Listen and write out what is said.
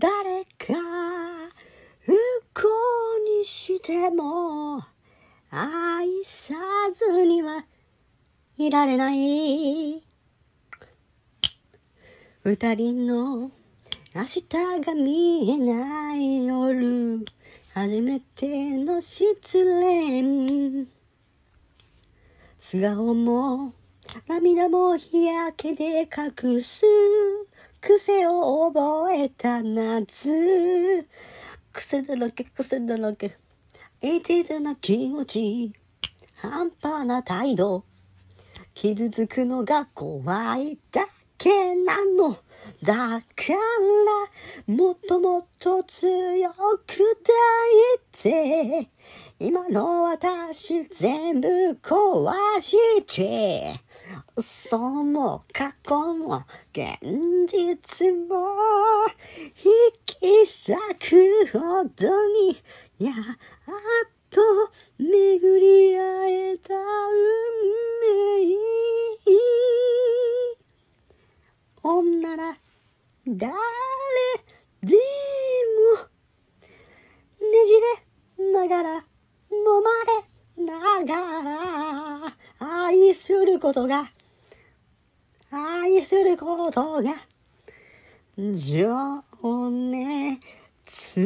誰か不幸にしても愛さずにはいられない。二人の明日が見えない夜初めての失恋。素顔も涙も日焼けで隠す。癖を覚えた夏。癖だらけ癖だらけ。一途な気持ち。半端な態度。傷つくのが怖いだけなの。だからもっともっと強く抱いて今の私全部壊して嘘も過去も現実も引き裂くほどにやっと巡り会えた運命。女なら誰でもねじれながら揉まれながら愛することが愛することが情熱。